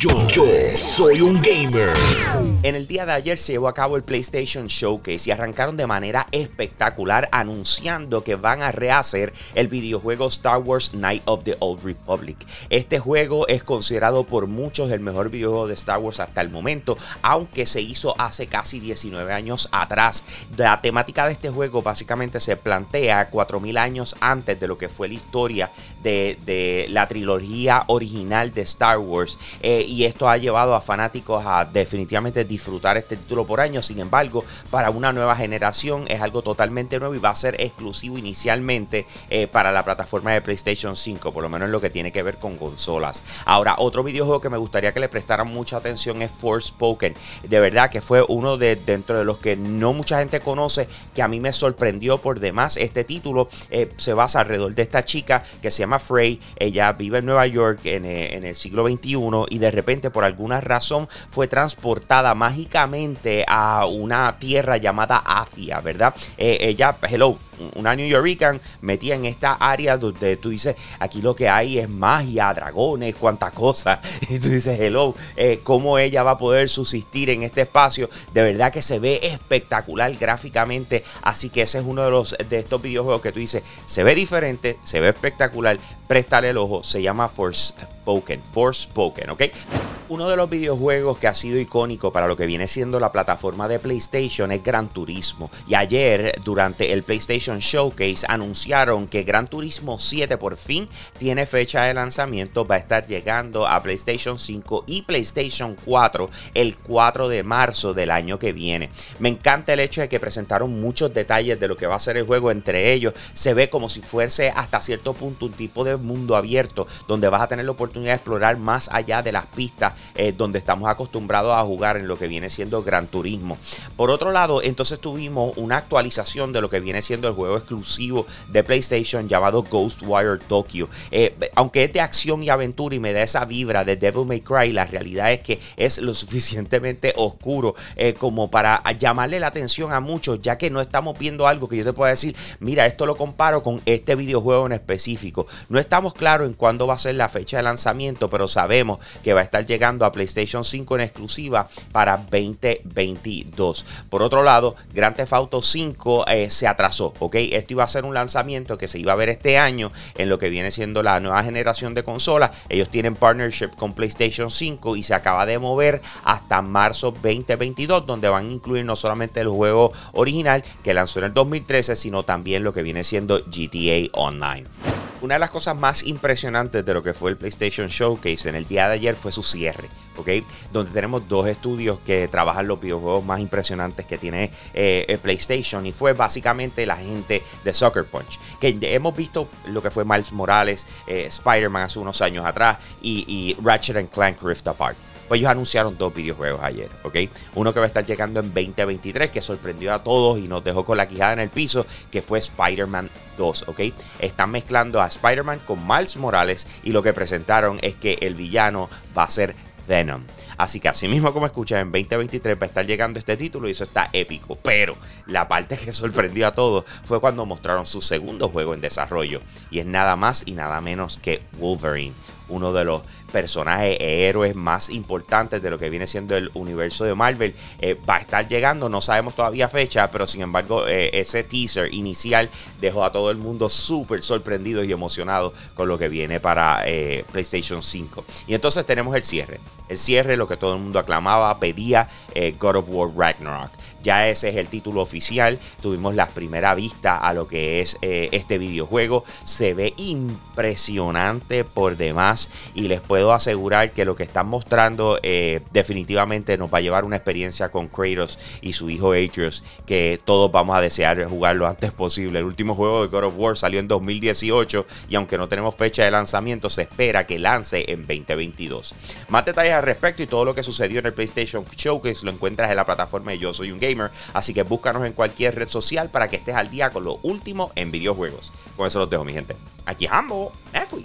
Yo, yo soy un gamer. En el día de ayer se llevó a cabo el PlayStation Showcase y arrancaron de manera espectacular anunciando que van a rehacer el videojuego Star Wars Night of the Old Republic. Este juego es considerado por muchos el mejor videojuego de Star Wars hasta el momento, aunque se hizo hace casi 19 años atrás. La temática de este juego básicamente se plantea 4000 años antes de lo que fue la historia de, la trilogía original de Star Wars. Eh, y esto ha llevado a fanáticos a definitivamente disfrutar este título por año. Sin embargo, para una nueva generación es algo totalmente nuevo y va a ser exclusivo inicialmente eh, para la plataforma de PlayStation 5, por lo menos en lo que tiene que ver con consolas. Ahora, otro videojuego que me gustaría que le prestaran mucha atención es Forspoken. De verdad que fue uno de dentro de los que no mucha gente conoce, que a mí me sorprendió por demás. Este título eh, se basa alrededor de esta chica que se llama Frey. Ella vive en Nueva York en, en el siglo XXI y de repente por alguna razón fue transportada mágicamente a una tierra llamada Asia, ¿verdad? Eh, ella, hello, una New Yorker metida en esta área donde tú dices, aquí lo que hay es magia, dragones, cuánta cosa. Y tú dices, hello, eh, ¿cómo ella va a poder subsistir en este espacio? De verdad que se ve espectacular gráficamente. Así que ese es uno de los de estos videojuegos que tú dices, se ve diferente, se ve espectacular, préstale el ojo, se llama Forspoken, Forspoken, ¿ok? Uno de los videojuegos que ha sido icónico para lo que viene siendo la plataforma de PlayStation es Gran Turismo. Y ayer, durante el PlayStation Showcase, anunciaron que Gran Turismo 7 por fin tiene fecha de lanzamiento. Va a estar llegando a PlayStation 5 y PlayStation 4 el 4 de marzo del año que viene. Me encanta el hecho de que presentaron muchos detalles de lo que va a ser el juego. Entre ellos, se ve como si fuese hasta cierto punto un tipo de mundo abierto donde vas a tener la oportunidad de explorar más allá de las pistas eh, donde estamos acostumbrados a jugar en lo que viene siendo Gran Turismo. Por otro lado, entonces tuvimos una actualización de lo que viene siendo el juego exclusivo de PlayStation llamado Ghostwire Tokyo. Eh, aunque es de acción y aventura y me da esa vibra de Devil May Cry, la realidad es que es lo suficientemente oscuro eh, como para llamarle la atención a muchos, ya que no estamos viendo algo que yo te pueda decir, mira, esto lo comparo con este videojuego en específico. No estamos claros en cuándo va a ser la fecha de lanzamiento, pero sabemos que va a estar llegando a PlayStation 5 en exclusiva para 2022. Por otro lado, Grand Theft Auto 5 eh, se atrasó, ¿ok? Esto iba a ser un lanzamiento que se iba a ver este año en lo que viene siendo la nueva generación de consolas. Ellos tienen partnership con PlayStation 5 y se acaba de mover hasta marzo 2022, donde van a incluir no solamente el juego original que lanzó en el 2013, sino también lo que viene siendo GTA Online. Una de las cosas más impresionantes de lo que fue el PlayStation Showcase en el día de ayer fue su cierre, ¿ok? Donde tenemos dos estudios que trabajan los videojuegos más impresionantes que tiene eh, el PlayStation y fue básicamente la gente de Sucker Punch. Que hemos visto lo que fue Miles Morales, eh, Spider-Man hace unos años atrás y, y Ratchet Clank Rift Apart. Pues ellos anunciaron dos videojuegos ayer, ¿ok? Uno que va a estar llegando en 2023, que sorprendió a todos y nos dejó con la quijada en el piso, que fue Spider-Man 2, ¿ok? Están mezclando a Spider-Man con Miles Morales y lo que presentaron es que el villano va a ser Venom. Así que así mismo como escuchan, en 2023 va a estar llegando este título y eso está épico. Pero la parte que sorprendió a todos fue cuando mostraron su segundo juego en desarrollo. Y es nada más y nada menos que Wolverine uno de los personajes héroes más importantes de lo que viene siendo el universo de Marvel. Eh, va a estar llegando, no sabemos todavía fecha, pero sin embargo eh, ese teaser inicial dejó a todo el mundo súper sorprendido y emocionado con lo que viene para eh, PlayStation 5. Y entonces tenemos el cierre. El cierre, lo que todo el mundo aclamaba, pedía God of War Ragnarok. Ya ese es el título oficial. Tuvimos la primera vista a lo que es este videojuego. Se ve impresionante por demás y les puedo puedo asegurar que lo que están mostrando eh, definitivamente nos va a llevar una experiencia con Kratos y su hijo Atreus que todos vamos a desear jugar lo antes posible. El último juego de God of War salió en 2018 y aunque no tenemos fecha de lanzamiento, se espera que lance en 2022. Más detalles al respecto y todo lo que sucedió en el PlayStation Showcase lo encuentras en la plataforma de Yo Soy un Gamer, así que búscanos en cualquier red social para que estés al día con lo último en videojuegos. Con eso los dejo, mi gente. Aquí Hambo, me fui.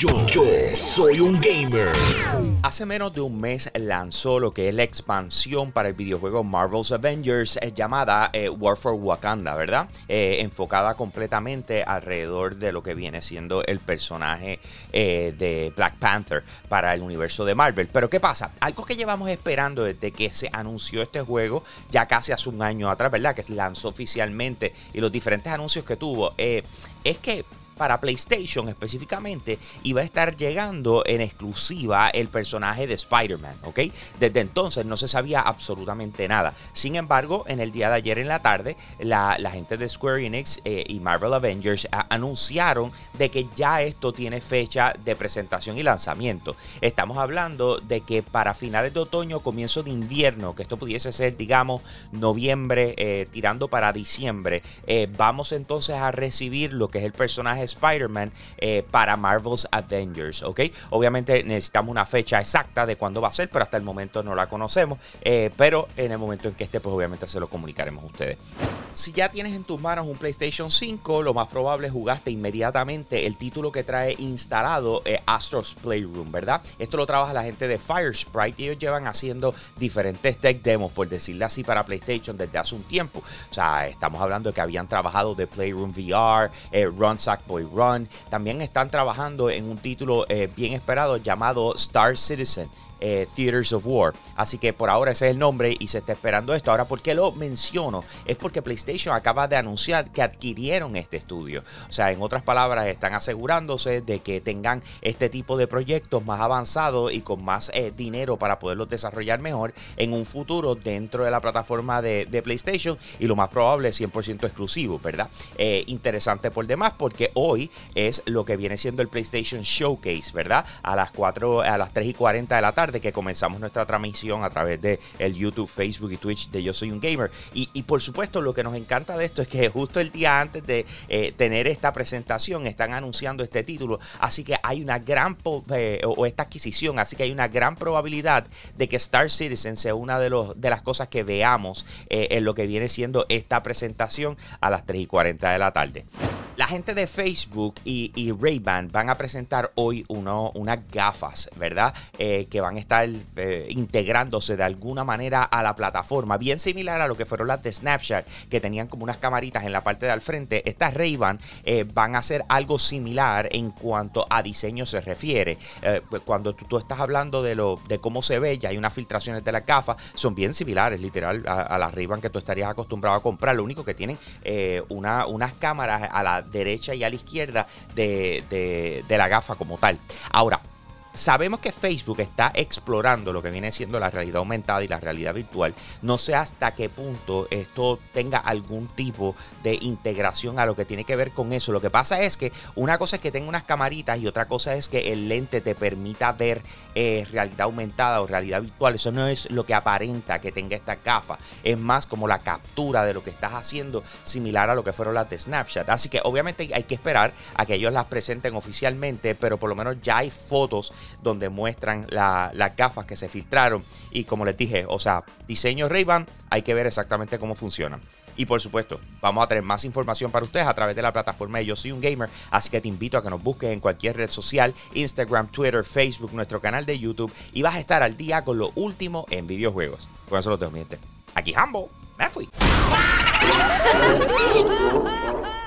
Yo, yo soy un gamer. Hace menos de un mes lanzó lo que es la expansión para el videojuego Marvel's Avengers eh, llamada eh, War for Wakanda, ¿verdad? Eh, enfocada completamente alrededor de lo que viene siendo el personaje de Black Panther para el universo de Marvel. Pero ¿qué pasa? Algo que llevamos esperando desde que se anunció este juego ya casi hace un año atrás, ¿verdad? Que se lanzó oficialmente y los diferentes anuncios que tuvo, es que para PlayStation específicamente iba a estar llegando en exclusiva el personaje de Spider-Man, ¿ok? Desde entonces no se sabía absolutamente nada. Sin embargo, en el día de ayer en la tarde, la, gente de Square Enix eh, y Marvel Avengers anunciaron de que ya esto tiene fecha de presentación y lanzamiento. Estamos hablando de que para finales de otoño, comienzo de invierno, que esto pudiese ser, digamos, noviembre, eh, tirando para diciembre, eh, vamos entonces a recibir lo que es el personaje Spider-Man eh, para Marvel's Avengers, ¿ok? Obviamente necesitamos una fecha exacta de cuándo va a ser, pero hasta el momento no la conocemos, eh, pero en el momento en que esté, pues obviamente se lo comunicaremos a ustedes. Si ya tienes en tus manos un PlayStation 5, lo más probable es jugaste inmediatamente el título que trae instalado eh, Astro's Playroom, ¿verdad? Esto lo trabaja la gente de Firesprite y ellos llevan haciendo diferentes tech demos, por decirlo así, para PlayStation desde hace un tiempo. O sea, estamos hablando de que habían trabajado de Playroom VR, Run Run. También están trabajando en un título eh, bien esperado llamado Star Citizen. Eh, Theaters of War. Así que por ahora ese es el nombre y se está esperando esto. Ahora, ¿por qué lo menciono? Es porque PlayStation acaba de anunciar que adquirieron este estudio. O sea, en otras palabras, están asegurándose de que tengan este tipo de proyectos más avanzados y con más eh, dinero para poderlos desarrollar mejor en un futuro dentro de la plataforma de, PlayStation y lo más probable 100% exclusivo, ¿verdad? Eh, interesante por demás porque hoy es lo que viene siendo el PlayStation Showcase, ¿verdad? A las 4, a las 3 y 40 de la tarde de que comenzamos nuestra transmisión a través de el YouTube, Facebook y Twitch de Yo Soy un Gamer. Y, por supuesto, lo que nos encanta de esto es que justo el día antes de eh, tener esta presentación están anunciando este título. Así que hay una gran, eh, o esta adquisición, así que hay una gran probabilidad de que Star Citizen sea una de, los, de las cosas que veamos eh, en lo que viene siendo esta presentación a las 3 y 40 de la tarde. La gente de Facebook y, Ray-Ban van a presentar hoy unas gafas, ¿verdad? Eh, que van a estar eh, integrándose de alguna manera a la plataforma, bien similar a lo que fueron las de Snapchat, que tenían como unas camaritas en la parte de al frente. Estas Ray-Ban eh, van a ser algo similar en cuanto a diseño se refiere. Pues cuando tú, estás hablando de, cómo se ve, ya hay unas filtraciones de las gafas, son bien similares, literal, a, las Ray-Ban que tú estarías acostumbrado a comprar. Lo único que tienen una, unas cámaras a la derecha y a la izquierda de, de la gafa como tal. Ahora, Sabemos que Facebook está explorando lo que viene siendo la realidad aumentada y la realidad virtual. No sé hasta qué punto esto tenga algún tipo de integración a lo que tiene que ver con eso. Lo que pasa es que una cosa es que tenga unas camaritas y otra cosa es que el lente te permita ver eh, realidad aumentada o realidad virtual. Eso no es lo que aparenta que tenga esta gafa. Es más como la captura de lo que estás haciendo, similar a lo que fueron las de Snapchat. Así que obviamente hay que esperar a que ellos las presenten oficialmente, pero por lo menos ya hay fotos donde muestran la, las gafas que se filtraron. Y como les dije, o sea, diseño Ray-Ban, hay que ver exactamente cómo funcionan. Y por supuesto, vamos a tener más información para ustedes a través de la plataforma de Yo Soy Un Gamer. Así que te invito a que nos busques en cualquier red social, Instagram, Twitter, Facebook, nuestro canal de YouTube. Y vas a estar al día con lo último en videojuegos. Con eso los dejo, mi. Aquí Hambo, me fui.